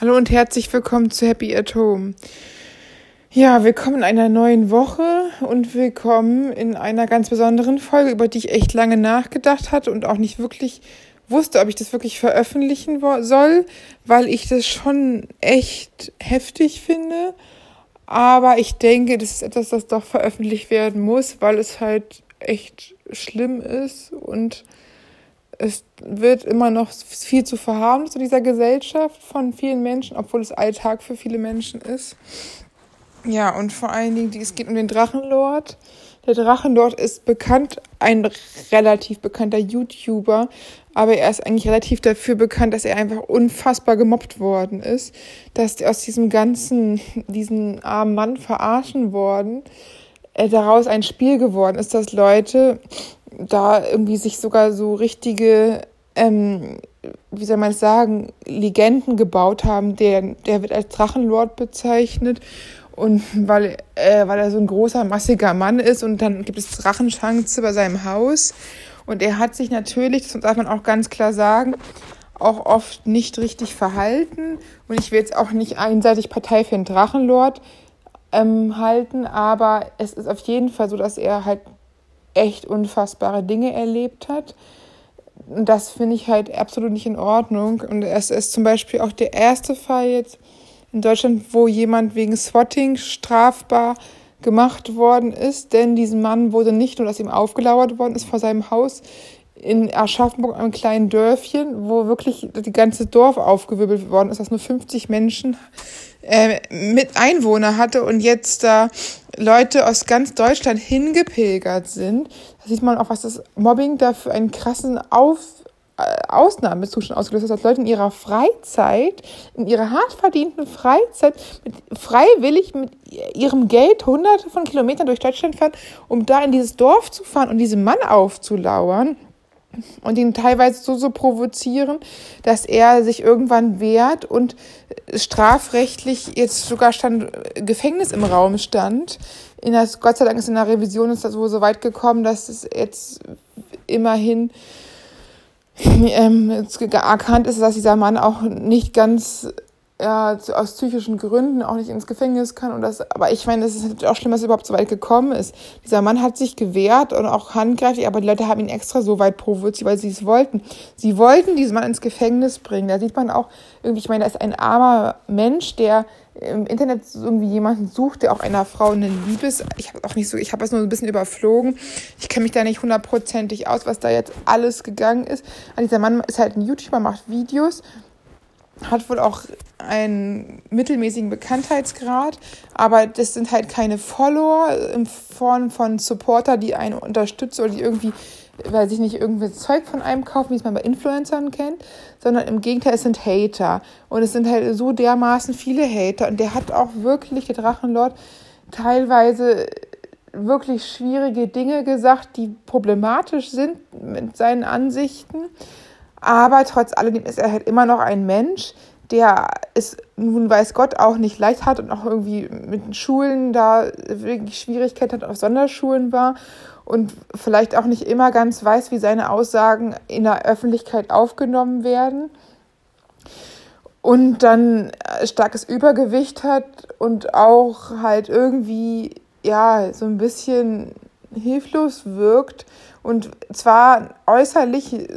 Hallo und herzlich willkommen zu Happy at Home. Ja, willkommen in einer neuen Woche und willkommen in einer ganz besonderen Folge, über die ich echt lange nachgedacht hatte und auch nicht wirklich wusste, ob ich das wirklich veröffentlichen soll, weil ich das schon echt heftig finde. Aber ich denke, das ist etwas, das doch veröffentlicht werden muss, weil es halt echt schlimm ist und es wird immer noch viel zu verharmlost in dieser Gesellschaft von vielen Menschen, obwohl es Alltag für viele Menschen ist. Ja, und vor allen Dingen, es geht um den Drachenlord. Der Drachenlord ist bekannt, ein relativ bekannter YouTuber, aber er ist eigentlich relativ dafür bekannt, dass er einfach unfassbar gemobbt worden ist, dass aus diesem ganzen, diesen armen Mann verarschen worden, äh, daraus ein Spiel geworden ist, dass Leute da irgendwie sich sogar so richtige, ähm, wie soll man es sagen, Legenden gebaut haben. Der, der wird als Drachenlord bezeichnet. Und weil, äh, weil er so ein großer, massiger Mann ist und dann gibt es Drachenschanze bei seinem Haus. Und er hat sich natürlich, das darf man auch ganz klar sagen, auch oft nicht richtig verhalten. Und ich will jetzt auch nicht einseitig Partei für den Drachenlord ähm, halten, aber es ist auf jeden Fall so, dass er halt echt unfassbare Dinge erlebt hat. Und das finde ich halt absolut nicht in Ordnung. Und es ist zum Beispiel auch der erste Fall jetzt in Deutschland, wo jemand wegen Swatting strafbar gemacht worden ist, denn diesem Mann wurde nicht nur, dass ihm aufgelauert worden ist vor seinem Haus in Aschaffenburg, einem kleinen Dörfchen, wo wirklich das ganze Dorf aufgewirbelt worden ist, dass nur 50 Menschen äh, mit Einwohner hatte und jetzt da Leute aus ganz Deutschland hingepilgert sind. Da sieht man auch, was das Mobbing da für einen krassen Auf äh, Ausnahmezustand ausgelöst hat, dass Leute in ihrer Freizeit, in ihrer hart verdienten Freizeit, mit, freiwillig mit ihrem Geld hunderte von Kilometern durch Deutschland fahren, um da in dieses Dorf zu fahren und diesem Mann aufzulauern und ihn teilweise so, so provozieren, dass er sich irgendwann wehrt und strafrechtlich jetzt sogar stand, Gefängnis im Raum stand. In das, Gott sei Dank ist in der Revision ist das wohl so weit gekommen, dass es jetzt immerhin ähm, erkannt ist, dass dieser Mann auch nicht ganz ja, aus psychischen Gründen auch nicht ins Gefängnis kann. Und das, aber ich meine, es ist natürlich auch schlimm, dass es überhaupt so weit gekommen ist. Dieser Mann hat sich gewehrt und auch handgreiflich, aber die Leute haben ihn extra so weit provoziert, weil sie es wollten. Sie wollten diesen Mann ins Gefängnis bringen. Da sieht man auch irgendwie, ich meine, da ist ein armer Mensch, der im Internet irgendwie jemanden sucht, der auch einer Frau eine Liebes, ich habe auch nicht so, ich habe es nur ein bisschen überflogen. Ich kenne mich da nicht hundertprozentig aus, was da jetzt alles gegangen ist. Aber dieser Mann ist halt ein YouTuber, macht Videos hat wohl auch einen mittelmäßigen Bekanntheitsgrad, aber das sind halt keine Follower in Form von Supporter, die einen unterstützen oder die irgendwie, weil sich nicht irgendwie Zeug von einem kaufen, wie es man bei Influencern kennt, sondern im Gegenteil, es sind Hater. Und es sind halt so dermaßen viele Hater. Und der hat auch wirklich, der Drachenlord, teilweise wirklich schwierige Dinge gesagt, die problematisch sind mit seinen Ansichten. Aber trotz alledem ist er halt immer noch ein Mensch, der es nun weiß Gott auch nicht leicht hat und auch irgendwie mit Schulen da wirklich Schwierigkeiten hat, auf Sonderschulen war und vielleicht auch nicht immer ganz weiß, wie seine Aussagen in der Öffentlichkeit aufgenommen werden. Und dann starkes Übergewicht hat und auch halt irgendwie, ja, so ein bisschen hilflos wirkt und zwar äußerlich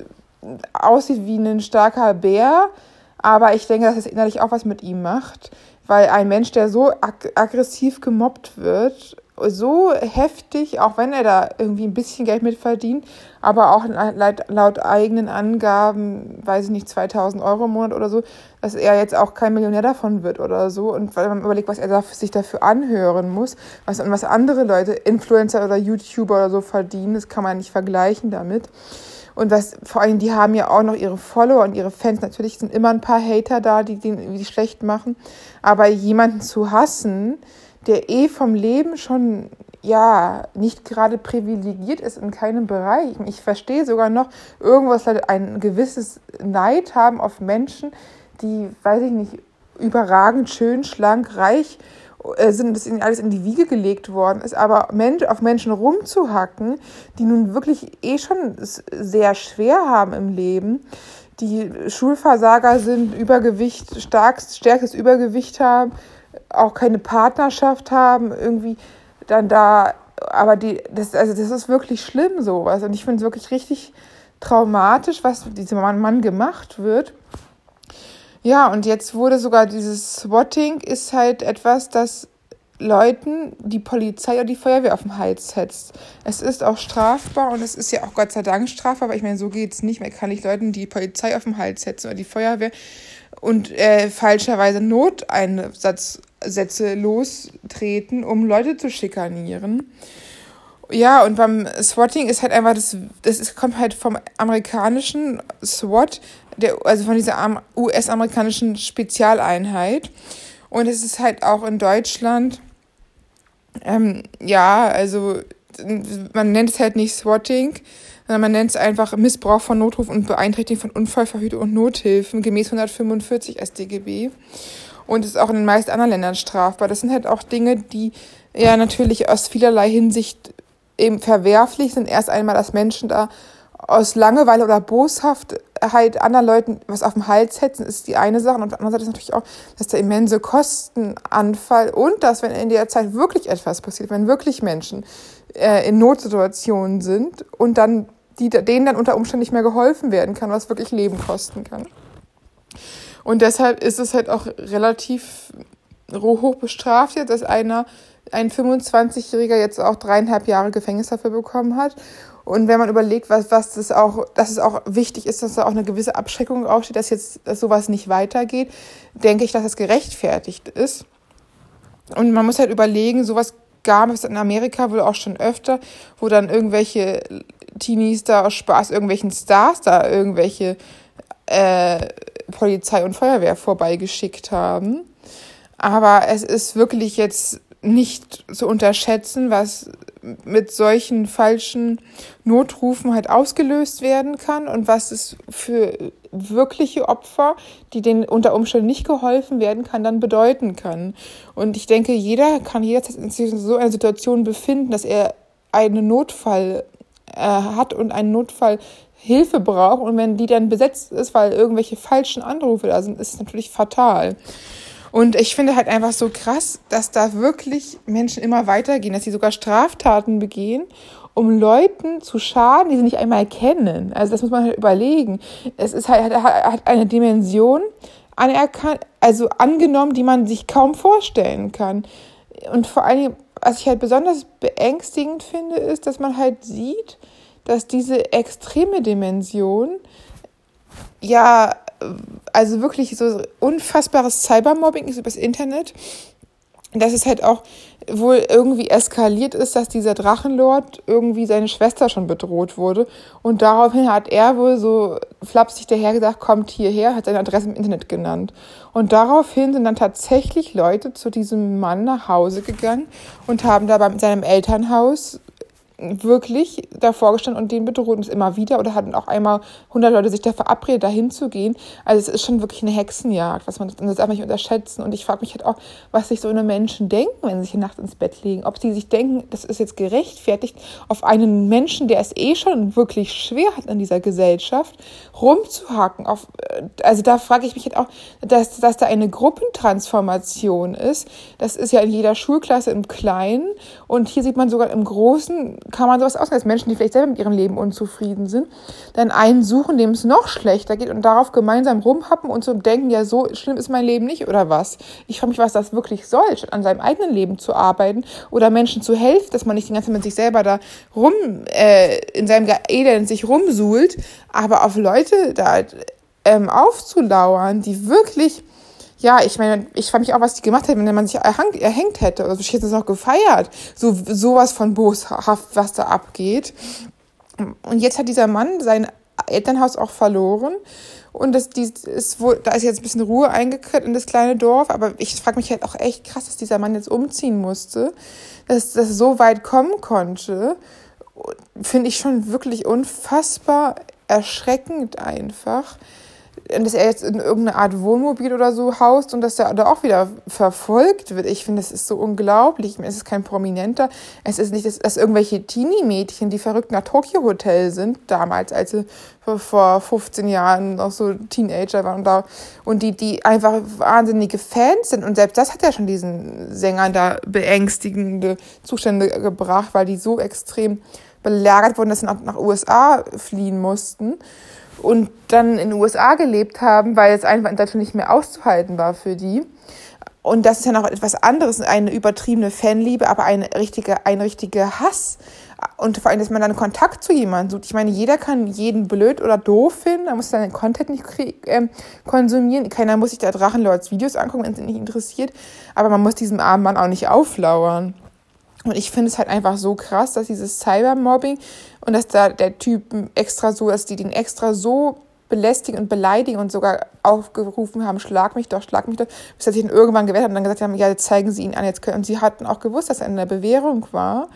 aussieht wie ein starker Bär, aber ich denke, dass es innerlich auch was mit ihm macht, weil ein Mensch, der so ag aggressiv gemobbt wird, so heftig, auch wenn er da irgendwie ein bisschen Geld mit verdient, aber auch laut, laut eigenen Angaben, weiß ich nicht, 2000 Euro im Monat oder so, dass er jetzt auch kein Millionär davon wird oder so. Und weil man überlegt, was er sich dafür anhören muss, was, was andere Leute, Influencer oder YouTuber oder so verdienen, das kann man nicht vergleichen damit. Und was vor allem, die haben ja auch noch ihre Follower und ihre Fans. Natürlich sind immer ein paar Hater da, die den die schlecht machen. Aber jemanden zu hassen, der eh vom Leben schon ja nicht gerade privilegiert ist in keinem Bereich. Ich verstehe sogar noch irgendwas ein gewisses Neid haben auf Menschen, die, weiß ich nicht, überragend schön, schlank, reich äh, sind, dass ihnen alles in die Wiege gelegt worden ist, aber Mensch, auf Menschen rumzuhacken, die nun wirklich eh schon sehr schwer haben im Leben, die Schulversager sind, Übergewicht, stark, stärkes Übergewicht haben, auch keine Partnerschaft haben, irgendwie dann da, aber die, das, also das ist wirklich schlimm sowas. Und ich finde es wirklich richtig traumatisch, was diesem Mann gemacht wird. Ja, und jetzt wurde sogar dieses Swatting ist halt etwas, das Leuten die Polizei oder die Feuerwehr auf den Hals setzt. Es ist auch strafbar und es ist ja auch Gott sei Dank strafbar, aber ich meine, so geht es nicht mehr. Kann ich Leuten die Polizei auf den Hals setzen oder die Feuerwehr und äh, falscherweise Noteinsatzsätze lostreten, um Leute zu schikanieren. Ja, und beim Swatting ist halt einfach das, das ist, kommt halt vom amerikanischen SWAT, der, also von dieser US-amerikanischen Spezialeinheit. Und es ist halt auch in Deutschland, ähm, ja, also man nennt es halt nicht Swatting, sondern man nennt es einfach Missbrauch von Notruf und Beeinträchtigung von Unfallverhütung und Nothilfen gemäß 145 StGB. Und es ist auch in den meisten anderen Ländern strafbar. Das sind halt auch Dinge, die ja natürlich aus vielerlei Hinsicht eben verwerflich sind. Erst einmal, dass Menschen da aus Langeweile oder Boshaft halt anderen Leuten was auf dem Hals setzen, ist die eine Sache. Und auf der anderen Seite ist natürlich auch, dass der immense Kostenanfall und dass, wenn in der Zeit wirklich etwas passiert, wenn wirklich Menschen äh, in Notsituationen sind und dann die, denen dann unter Umständen nicht mehr geholfen werden kann, was wirklich Leben kosten kann. Und deshalb ist es halt auch relativ hoch bestraft jetzt, dass einer, ein 25-Jähriger jetzt auch dreieinhalb Jahre Gefängnis dafür bekommen hat. Und wenn man überlegt, was, was das auch, dass es auch wichtig ist, dass da auch eine gewisse Abschreckung aufsteht, dass jetzt dass sowas nicht weitergeht, denke ich, dass es gerechtfertigt ist. Und man muss halt überlegen, sowas gab es in Amerika wohl auch schon öfter, wo dann irgendwelche Teenies da aus Spaß irgendwelchen Stars da irgendwelche äh, Polizei und Feuerwehr vorbeigeschickt haben. Aber es ist wirklich jetzt nicht zu unterschätzen, was mit solchen falschen Notrufen halt ausgelöst werden kann und was es für wirkliche Opfer, die denen unter Umständen nicht geholfen werden kann, dann bedeuten kann. Und ich denke, jeder kann jederzeit in so einer Situation befinden, dass er einen Notfall äh, hat und einen Notfall Hilfe braucht und wenn die dann besetzt ist, weil irgendwelche falschen Anrufe da sind, ist es natürlich fatal. Und ich finde halt einfach so krass, dass da wirklich Menschen immer weitergehen, dass sie sogar Straftaten begehen, um Leuten zu schaden, die sie nicht einmal kennen. Also das muss man halt überlegen. Es ist halt, hat eine Dimension anerkannt, also angenommen, die man sich kaum vorstellen kann. Und vor allem, was ich halt besonders beängstigend finde, ist, dass man halt sieht, dass diese extreme Dimension ja also wirklich so unfassbares Cybermobbing ist übers Internet. Dass es halt auch wohl irgendwie eskaliert ist, dass dieser Drachenlord irgendwie seine Schwester schon bedroht wurde. Und daraufhin hat er wohl so flapsig daher gesagt, kommt hierher, hat seine Adresse im Internet genannt. Und daraufhin sind dann tatsächlich Leute zu diesem Mann nach Hause gegangen und haben da bei seinem Elternhaus wirklich davor gestanden und den bedroht uns immer wieder oder hatten auch einmal 100 Leute sich da verabredet, da hinzugehen. Also es ist schon wirklich eine Hexenjagd, was man das einfach nicht unterschätzen. Und ich frage mich halt auch, was sich so eine Menschen denken, wenn sie sich nachts ins Bett legen. Ob sie sich denken, das ist jetzt gerechtfertigt, auf einen Menschen, der es eh schon wirklich schwer hat in dieser Gesellschaft, rumzuhacken. Auf, äh, also da frage ich mich halt auch, dass, dass da eine Gruppentransformation ist. Das ist ja in jeder Schulklasse im Kleinen und hier sieht man sogar im Großen kann man sowas dass Menschen, die vielleicht selber mit ihrem Leben unzufrieden sind, dann einen suchen, dem es noch schlechter geht und darauf gemeinsam rumhappen und so denken, ja, so schlimm ist mein Leben nicht oder was. Ich frage mich, was das wirklich soll, statt an seinem eigenen Leben zu arbeiten oder Menschen zu helfen, dass man nicht die ganze Zeit mit sich selber da rum, äh, in seinem Elend sich rumsuhlt, aber auf Leute da ähm, aufzulauern, die wirklich ja, ich meine, ich frage mich auch, was die gemacht hätten, wenn man sich erhang, erhängt hätte. Also ich hätte es auch gefeiert. So sowas von boshaft, was da abgeht. Und jetzt hat dieser Mann sein Elternhaus auch verloren. Und das, die, ist wohl, da ist jetzt ein bisschen Ruhe eingekehrt in das kleine Dorf. Aber ich frage mich halt auch echt krass, dass dieser Mann jetzt umziehen musste, dass das so weit kommen konnte. Finde ich schon wirklich unfassbar erschreckend einfach dass er jetzt in irgendeine Art Wohnmobil oder so haust und dass er da auch wieder verfolgt wird. Ich finde, das ist so unglaublich. Es ist kein Prominenter. Es ist nicht, dass, dass irgendwelche Teenie-Mädchen, die verrückt nach Tokyo Hotel sind, damals, als sie vor 15 Jahren noch so Teenager waren und, da, und die, die einfach wahnsinnige Fans sind. Und selbst das hat ja schon diesen Sängern da beängstigende Zustände gebracht, weil die so extrem belagert wurden, dass sie nach, nach USA fliehen mussten und dann in den USA gelebt haben, weil es einfach in Deutschland nicht mehr auszuhalten war für die. Und das ist ja noch etwas anderes, eine übertriebene Fanliebe, aber ein richtiger, ein richtiger Hass. Und vor allem, dass man dann Kontakt zu jemandem sucht. Ich meine, jeder kann jeden blöd oder doof finden, da muss seinen Content nicht äh, konsumieren. Keiner muss sich da Drachenlords Videos angucken, wenn es ihn nicht interessiert. Aber man muss diesem armen Mann auch nicht auflauern. Und ich finde es halt einfach so krass, dass dieses Cybermobbing und dass da der Typ extra so, dass die den extra so belästigen und beleidigen und sogar aufgerufen haben, schlag mich doch, schlag mich doch, bis er sich dann irgendwann gewehrt hat und dann gesagt haben, ja, jetzt zeigen Sie ihn an, jetzt können. Und sie hatten auch gewusst, dass er in der Bewährung war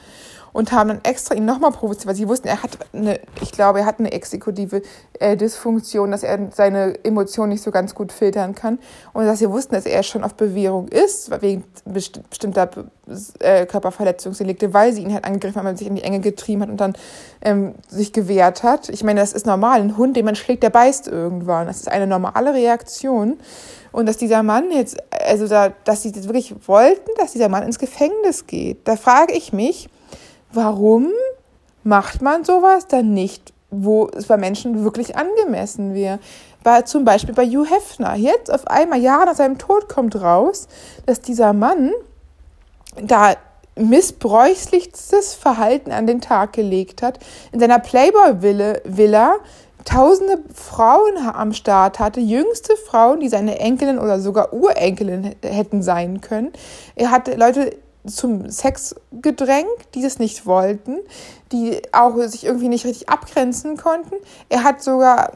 und haben dann extra ihn nochmal provoziert, weil sie wussten, er hat eine, ich glaube, er hat eine exekutive äh, Dysfunktion, dass er seine Emotionen nicht so ganz gut filtern kann und dass sie wussten, dass er schon auf Bewährung ist, wegen besti bestimmter äh, Körperverletzungsdelikte, weil sie ihn halt angegriffen haben, weil sich in die Enge getrieben hat und dann ähm, sich gewehrt hat. Ich meine, das ist normal. Ein Hund, den man schlägt, der beißt irgendwann. Das ist eine normale Reaktion. Und dass dieser Mann jetzt, also da, dass sie wirklich wollten, dass dieser Mann ins Gefängnis geht. Da frage ich mich, warum macht man sowas dann nicht, wo es bei Menschen wirklich angemessen wäre? Bei, zum Beispiel bei Hugh Hefner. Jetzt auf einmal, Jahre nach seinem Tod, kommt raus, dass dieser Mann da missbräuchlichstes Verhalten an den Tag gelegt hat, in seiner Playboy-Villa tausende Frauen am Start hatte, jüngste Frauen, die seine Enkelin oder sogar Urenkelin hätten sein können. Er hatte Leute zum Sex gedrängt, die das nicht wollten, die auch sich irgendwie nicht richtig abgrenzen konnten. Er hat sogar,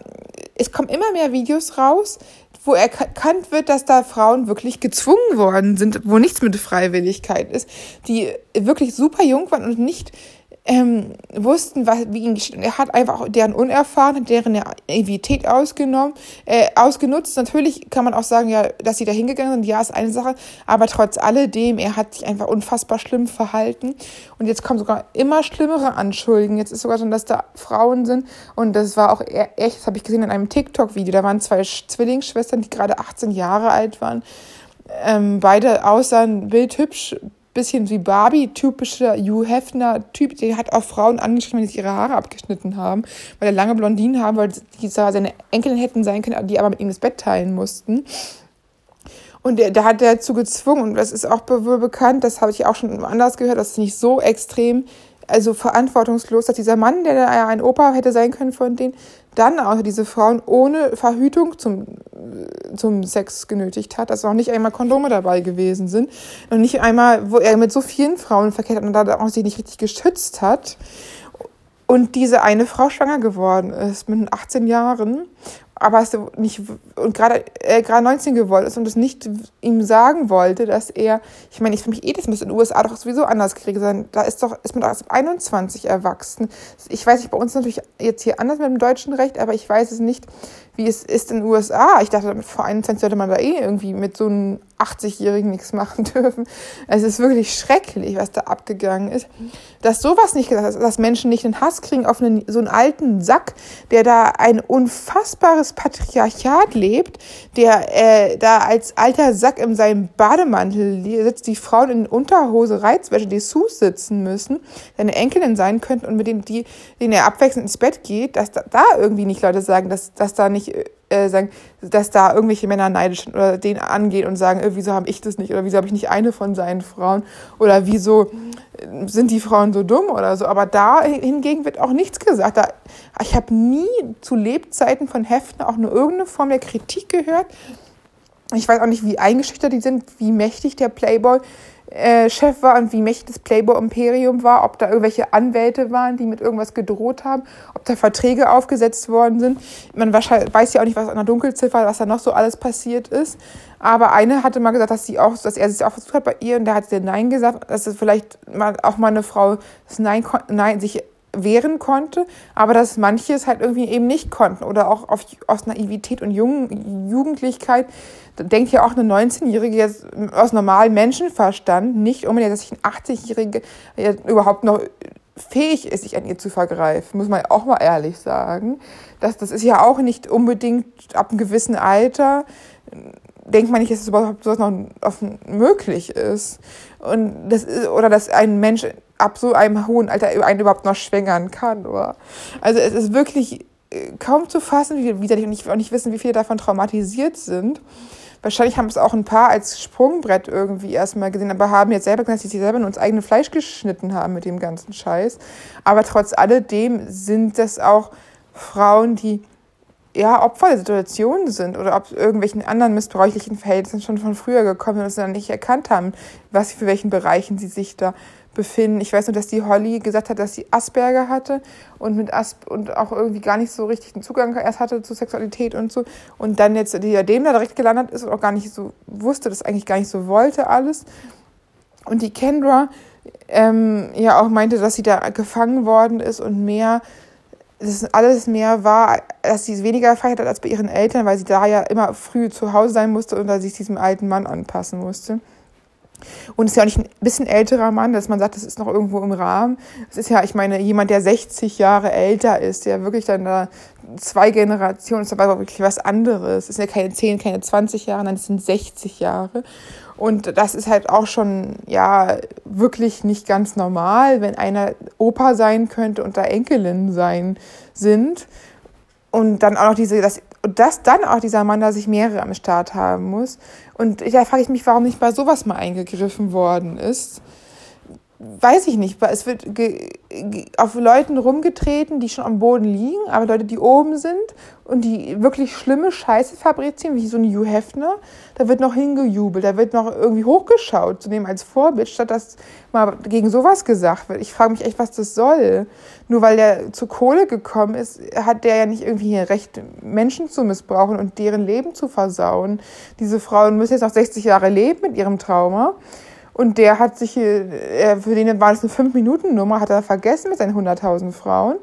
es kommen immer mehr Videos raus, wo erkannt wird, dass da Frauen wirklich gezwungen worden sind, wo nichts mit Freiwilligkeit ist, die wirklich super jung waren und nicht ähm, wussten, was, wie ihn geschieht. Und er hat einfach deren Unerfahrenheit, deren Naivität ausgenommen, äh, ausgenutzt. Natürlich kann man auch sagen, ja, dass sie da hingegangen sind, ja, ist eine Sache, aber trotz alledem, er hat sich einfach unfassbar schlimm verhalten. Und jetzt kommen sogar immer schlimmere Anschuldigungen. Jetzt ist sogar schon, dass da Frauen sind. Und das war auch e-, echt, das habe ich gesehen in einem TikTok-Video. Da waren zwei Zwillingsschwestern, die gerade 18 Jahre alt waren. Ähm, beide aussahen bildhübsch, bisschen wie Barbie, typischer Hugh Hefner-Typ. Der hat auch Frauen angeschrieben, wenn sie ihre Haare abgeschnitten haben, weil er lange Blondinen haben, weil die seine Enkelin hätten sein können, die aber mit ihm das Bett teilen mussten. Und da hat er dazu gezwungen, und das ist auch bekannt, das habe ich auch schon anders gehört, dass es nicht so extrem also verantwortungslos, dass dieser Mann, der da ein Opa hätte sein können von denen, dann auch diese Frauen ohne Verhütung zum, zum Sex genötigt hat, dass auch nicht einmal Kondome dabei gewesen sind und nicht einmal, wo er mit so vielen Frauen verkehrt hat und da auch sie nicht richtig geschützt hat und diese eine Frau schwanger geworden ist mit 18 Jahren aber es nicht und gerade äh, gerade 19 geworden ist und es nicht ihm sagen wollte, dass er, ich meine, ich für mich eh, das müsste in den USA doch sowieso anders kriegen sein. Da ist doch ist man doch erst 21 erwachsen. Ich weiß nicht, bei uns natürlich jetzt hier anders mit dem deutschen Recht, aber ich weiß es nicht, wie es ist in den USA. Ich dachte, vor 21 sollte man da eh irgendwie mit so einem 80-Jährigen nichts machen dürfen. Es ist wirklich schrecklich, was da abgegangen ist. Dass sowas nicht gesagt ist, dass Menschen nicht einen Hass kriegen auf einen, so einen alten Sack, der da ein unfassbares Patriarchat lebt, der äh, da als alter Sack in seinem Bademantel sitzt, die Frauen in Unterhose, Reizwäsche, die Sus sitzen müssen, seine Enkelin sein könnten und mit denen, die, denen er abwechselnd ins Bett geht, dass da, da irgendwie nicht Leute sagen, dass, dass da nicht äh, sagen, dass da irgendwelche Männer neidisch sind oder den angehen und sagen, äh, wieso habe ich das nicht oder wieso habe ich nicht eine von seinen Frauen oder wieso äh, sind die Frauen so dumm oder so. Aber da hingegen wird auch nichts gesagt. Da, ich habe nie zu Lebzeiten von Hefner auch nur irgendeine Form der Kritik gehört. Ich weiß auch nicht, wie eingeschüchtert die sind, wie mächtig der Playboy äh, Chef war und wie mächtig das Playboy-Imperium war, ob da irgendwelche Anwälte waren, die mit irgendwas gedroht haben, ob da Verträge aufgesetzt worden sind. Man weiß ja auch nicht, was an der Dunkelziffer, was da noch so alles passiert ist. Aber eine hatte mal gesagt, dass sie auch, dass er sich auch versucht hat bei ihr und der hat sie Nein gesagt, dass es vielleicht mal auch mal eine Frau das Nein, Nein sich wehren konnte, aber dass manche es halt irgendwie eben nicht konnten oder auch auf, aus Naivität und Jung, Jugendlichkeit denkt ja auch eine 19-Jährige jetzt aus normalem Menschenverstand nicht unbedingt, dass sich ein 80-Jährige überhaupt noch fähig ist, sich an ihr zu vergreifen, muss man auch mal ehrlich sagen. Das, das ist ja auch nicht unbedingt ab einem gewissen Alter, denkt man nicht, dass es überhaupt sowas noch möglich ist. Und das ist, oder dass ein Mensch ab so einem hohen Alter einen überhaupt noch schwängern kann. Oder? Also es ist wirklich äh, kaum zu fassen, wie widerlich und ich auch nicht wissen, wie viele davon traumatisiert sind. Wahrscheinlich haben es auch ein paar als Sprungbrett irgendwie erstmal gesehen, aber haben jetzt selber gesagt, dass sie selber in uns eigene Fleisch geschnitten haben mit dem ganzen Scheiß. Aber trotz alledem sind das auch Frauen, die ja, Opfer der Situation sind oder ob irgendwelchen anderen missbräuchlichen Verhältnissen schon von früher gekommen sind und dann nicht erkannt haben, was für welchen Bereichen sie sich da befinden. Ich weiß nur, dass die Holly gesagt hat, dass sie Asperger hatte und mit Asp und auch irgendwie gar nicht so richtig den Zugang erst hatte zu Sexualität und so und dann jetzt die Diadem da direkt gelandet ist und auch gar nicht so wusste, das eigentlich gar nicht so wollte alles. Und die Kendra ähm, ja auch meinte, dass sie da gefangen worden ist und mehr das alles mehr war, dass sie weniger gefeiert hat als bei ihren Eltern, weil sie da ja immer früh zu Hause sein musste und da sich diesem alten Mann anpassen musste. Und es ist ja auch nicht ein bisschen älterer Mann, dass man sagt, das ist noch irgendwo im Rahmen. Es ist ja, ich meine, jemand, der 60 Jahre älter ist, der wirklich dann da zwei Generationen ist, aber wirklich was anderes. Es sind ja keine 10, keine 20 Jahre, nein, es sind 60 Jahre. Und das ist halt auch schon, ja, wirklich nicht ganz normal, wenn einer Opa sein könnte und da Enkelin sein sind. Und dann auch noch diese, das, und dass dann auch dieser Mann da sich mehrere am Start haben muss. Und da frage ich mich, warum nicht bei sowas mal eingegriffen worden ist weiß ich nicht, es wird auf Leuten rumgetreten, die schon am Boden liegen, aber Leute, die oben sind und die wirklich schlimme Scheiße fabrizieren, wie so ein Hugh Hefner, da wird noch hingejubelt, da wird noch irgendwie hochgeschaut zu nehmen als Vorbild, statt dass mal gegen sowas gesagt wird. Ich frage mich echt, was das soll. Nur weil der zu Kohle gekommen ist, hat der ja nicht irgendwie hier Recht, Menschen zu missbrauchen und deren Leben zu versauen. Diese Frauen müssen jetzt noch 60 Jahre leben mit ihrem Trauma. Und der hat sich, äh, für den war das eine 5-Minuten-Nummer, hat er vergessen mit seinen 100.000 Frauen.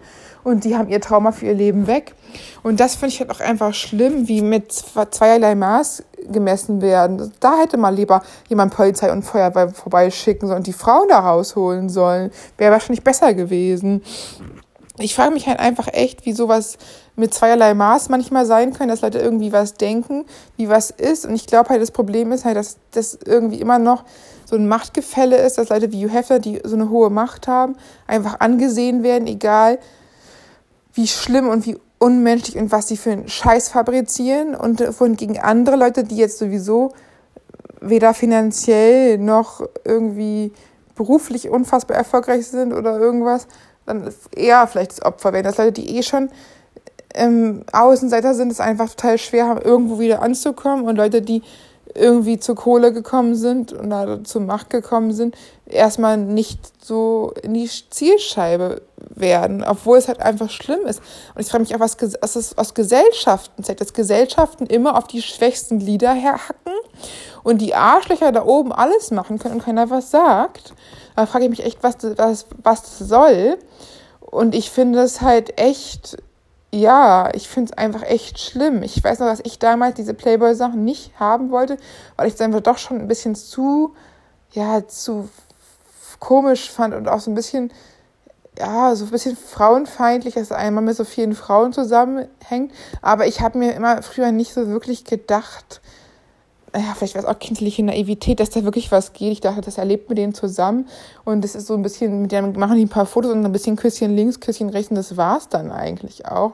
Und die haben ihr Trauma für ihr Leben weg. Und das finde ich halt auch einfach schlimm, wie mit zweierlei Maß gemessen werden. Da hätte man lieber jemand Polizei und Feuerwehr vorbeischicken sollen und die Frauen da rausholen sollen. Wäre wahrscheinlich besser gewesen. Ich frage mich halt einfach echt, wie sowas mit zweierlei Maß manchmal sein können, dass Leute irgendwie was denken, wie was ist. Und ich glaube halt, das Problem ist halt, dass das irgendwie immer noch so ein Machtgefälle ist, dass Leute wie Hugh Hefner, die so eine hohe Macht haben, einfach angesehen werden, egal wie schlimm und wie unmenschlich und was sie für einen Scheiß fabrizieren und von gegen andere Leute, die jetzt sowieso weder finanziell noch irgendwie beruflich unfassbar erfolgreich sind oder irgendwas, dann eher vielleicht das Opfer werden. Dass Leute, die eh schon ähm, Außenseiter sind, es einfach total schwer haben, irgendwo wieder anzukommen und Leute, die irgendwie zur Kohle gekommen sind und da zur Macht gekommen sind, erstmal nicht so in die Zielscheibe werden, obwohl es halt einfach schlimm ist. Und ich frage mich auch, was, was es aus Gesellschaften zeigt, dass Gesellschaften immer auf die schwächsten Glieder herhacken und die Arschlöcher da oben alles machen können und keiner was sagt. Da frage ich mich echt, was, was, was das soll. Und ich finde es halt echt ja, ich finde es einfach echt schlimm. Ich weiß noch, dass ich damals diese Playboy-Sachen nicht haben wollte, weil ich es einfach doch schon ein bisschen zu, ja, zu komisch fand und auch so ein bisschen, ja, so ein bisschen frauenfeindlich, dass einmal mit so vielen Frauen zusammenhängt. Aber ich habe mir immer früher nicht so wirklich gedacht, ja, vielleicht war es auch kindliche Naivität, dass da wirklich was geht. Ich dachte, das erlebt mit denen zusammen. Und das ist so ein bisschen, mit denen machen die ein paar Fotos und ein bisschen Küsschen links, Küsschen rechts und das war's dann eigentlich auch.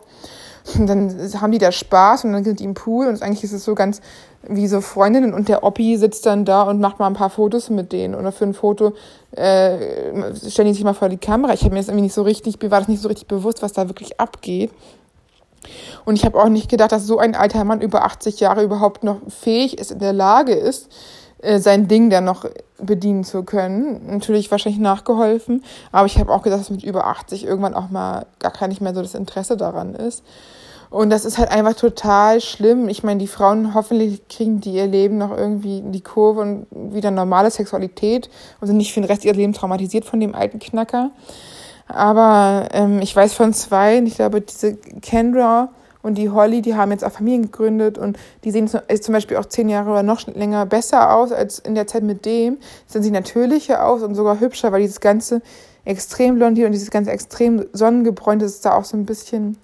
Und dann haben die da Spaß und dann sind die im Pool und eigentlich ist es so ganz wie so Freundinnen und der Oppi sitzt dann da und macht mal ein paar Fotos mit denen oder für ein Foto äh, stellen die sich mal vor die Kamera. Ich habe mir das irgendwie nicht so richtig, war das nicht so richtig bewusst, was da wirklich abgeht. Und ich habe auch nicht gedacht, dass so ein alter Mann über 80 Jahre überhaupt noch fähig ist, in der Lage ist, äh, sein Ding dann noch bedienen zu können. Natürlich wahrscheinlich nachgeholfen, aber ich habe auch gedacht, dass mit über 80 irgendwann auch mal gar nicht mehr so das Interesse daran ist. Und das ist halt einfach total schlimm. Ich meine, die Frauen hoffentlich kriegen die ihr Leben noch irgendwie in die Kurve und wieder normale Sexualität und sind nicht für den Rest ihres Lebens traumatisiert von dem alten Knacker. Aber ähm, ich weiß von zwei, ich glaube, diese Kendra und die Holly, die haben jetzt auch Familien gegründet und die sehen zum Beispiel auch zehn Jahre oder noch länger besser aus als in der Zeit mit dem. Sehen sie natürlicher aus und sogar hübscher, weil dieses ganze extrem blondiert und dieses ganze extrem sonnengebräunte ist da auch so ein bisschen,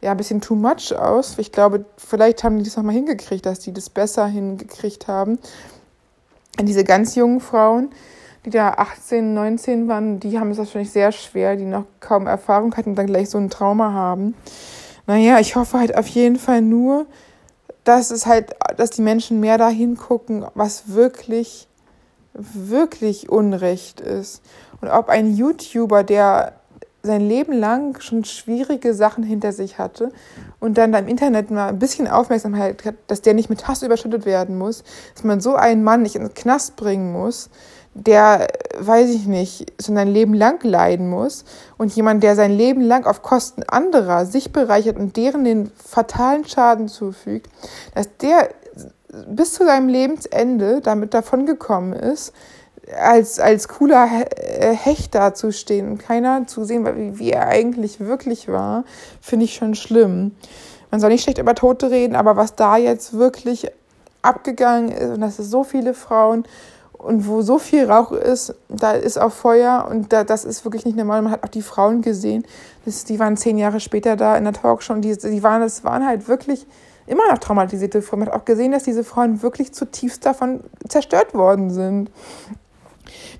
ja, ein bisschen too much aus. Ich glaube, vielleicht haben die das nochmal hingekriegt, dass die das besser hingekriegt haben. Und diese ganz jungen Frauen, die da 18, 19 waren, die haben es wahrscheinlich sehr schwer, die noch kaum Erfahrung hatten und dann gleich so ein Trauma haben. Naja, ich hoffe halt auf jeden Fall nur, dass es halt, dass die Menschen mehr dahin gucken, was wirklich, wirklich Unrecht ist. Und ob ein YouTuber, der sein Leben lang schon schwierige Sachen hinter sich hatte und dann im Internet mal ein bisschen Aufmerksamkeit hat, dass der nicht mit Hass überschüttet werden muss, dass man so einen Mann nicht ins Knast bringen muss, der, weiß ich nicht, schon sein Leben lang leiden muss und jemand, der sein Leben lang auf Kosten anderer sich bereichert und deren den fatalen Schaden zufügt, dass der bis zu seinem Lebensende damit davongekommen ist, als, als cooler äh, Hecht dazustehen und keiner zu sehen, wie, er eigentlich wirklich war, finde ich schon schlimm. Man soll nicht schlecht über Tote reden, aber was da jetzt wirklich abgegangen ist, und das ist so viele Frauen und wo so viel Rauch ist, da ist auch Feuer und da, das ist wirklich nicht normal. Man hat auch die Frauen gesehen, das, die waren zehn Jahre später da in der Talkshow und die, die waren, das waren halt wirklich immer noch traumatisierte Frauen. Man hat auch gesehen, dass diese Frauen wirklich zutiefst davon zerstört worden sind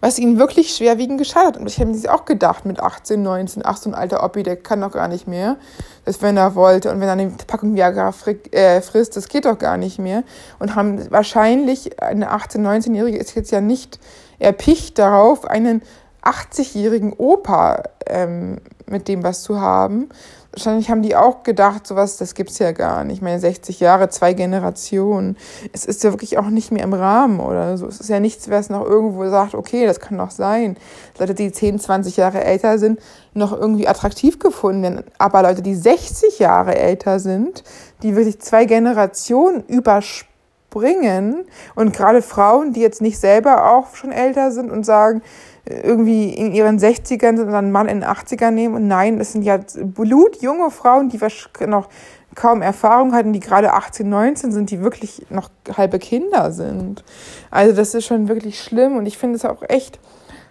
was ihnen wirklich schwerwiegend geschadet hat. Und ich habe mir auch gedacht, mit 18, 19, ach, so ein alter Oppi, der kann doch gar nicht mehr, das wenn er wollte. Und wenn er eine Packung Viagra äh, frisst, das geht doch gar nicht mehr. Und haben wahrscheinlich, eine 18-, 19-Jährige ist jetzt ja nicht erpicht darauf, einen 80-jährigen Opa ähm, mit dem was zu haben, wahrscheinlich haben die auch gedacht, sowas, das gibt's ja gar nicht. Ich meine, 60 Jahre, zwei Generationen. Es ist ja wirklich auch nicht mehr im Rahmen oder so. Es ist ja nichts, wer es noch irgendwo sagt, okay, das kann doch sein. Leute, die 10, 20 Jahre älter sind, noch irgendwie attraktiv gefunden werden. Aber Leute, die 60 Jahre älter sind, die wirklich zwei Generationen überspringen und gerade Frauen, die jetzt nicht selber auch schon älter sind und sagen, irgendwie in ihren 60ern und einen Mann in den 80ern nehmen. Und nein, es sind ja blutjunge Frauen, die noch kaum Erfahrung hatten, die gerade 18, 19 sind, die wirklich noch halbe Kinder sind. Also das ist schon wirklich schlimm und ich finde es auch echt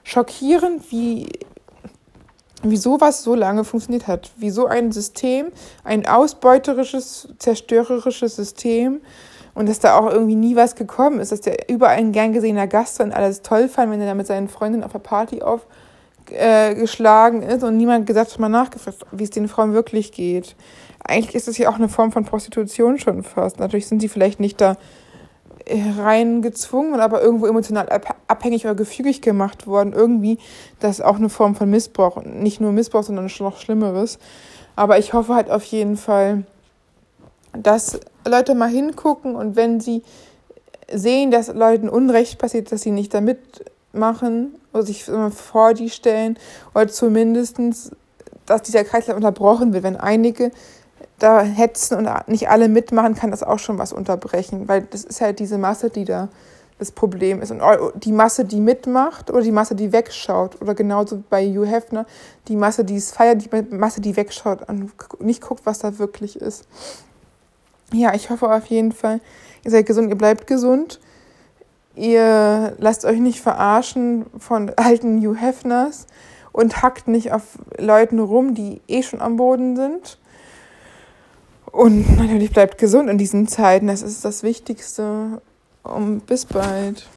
schockierend, wie, wie sowas so lange funktioniert hat. Wie so ein System, ein ausbeuterisches, zerstörerisches System, und dass da auch irgendwie nie was gekommen ist, dass der überall ein gern gesehener Gast war und alles toll fand, wenn er da mit seinen Freundinnen auf der Party aufgeschlagen äh, ist und niemand gesagt hat, mal nachgefragt, wie es den Frauen wirklich geht. Eigentlich ist es ja auch eine Form von Prostitution schon fast. Natürlich sind sie vielleicht nicht da äh, rein gezwungen, aber irgendwo emotional abhängig oder gefügig gemacht worden. Irgendwie, das ist auch eine Form von Missbrauch. Nicht nur Missbrauch, sondern schon noch Schlimmeres. Aber ich hoffe halt auf jeden Fall, dass Leute mal hingucken und wenn sie sehen, dass Leuten Unrecht passiert, dass sie nicht da mitmachen oder sich vor die stellen oder zumindest, dass dieser Kreislauf unterbrochen wird. Wenn einige da hetzen und nicht alle mitmachen, kann das auch schon was unterbrechen, weil das ist halt diese Masse, die da das Problem ist. Und die Masse, die mitmacht oder die Masse, die wegschaut. Oder genauso bei Hugh Hefner, die Masse, die es feiert, die Masse, die wegschaut und nicht guckt, was da wirklich ist ja, ich hoffe auf jeden Fall, ihr seid gesund, ihr bleibt gesund. Ihr lasst euch nicht verarschen von alten New Hefners und hackt nicht auf Leuten rum, die eh schon am Boden sind. Und natürlich bleibt gesund in diesen Zeiten. Das ist das Wichtigste. Und bis bald.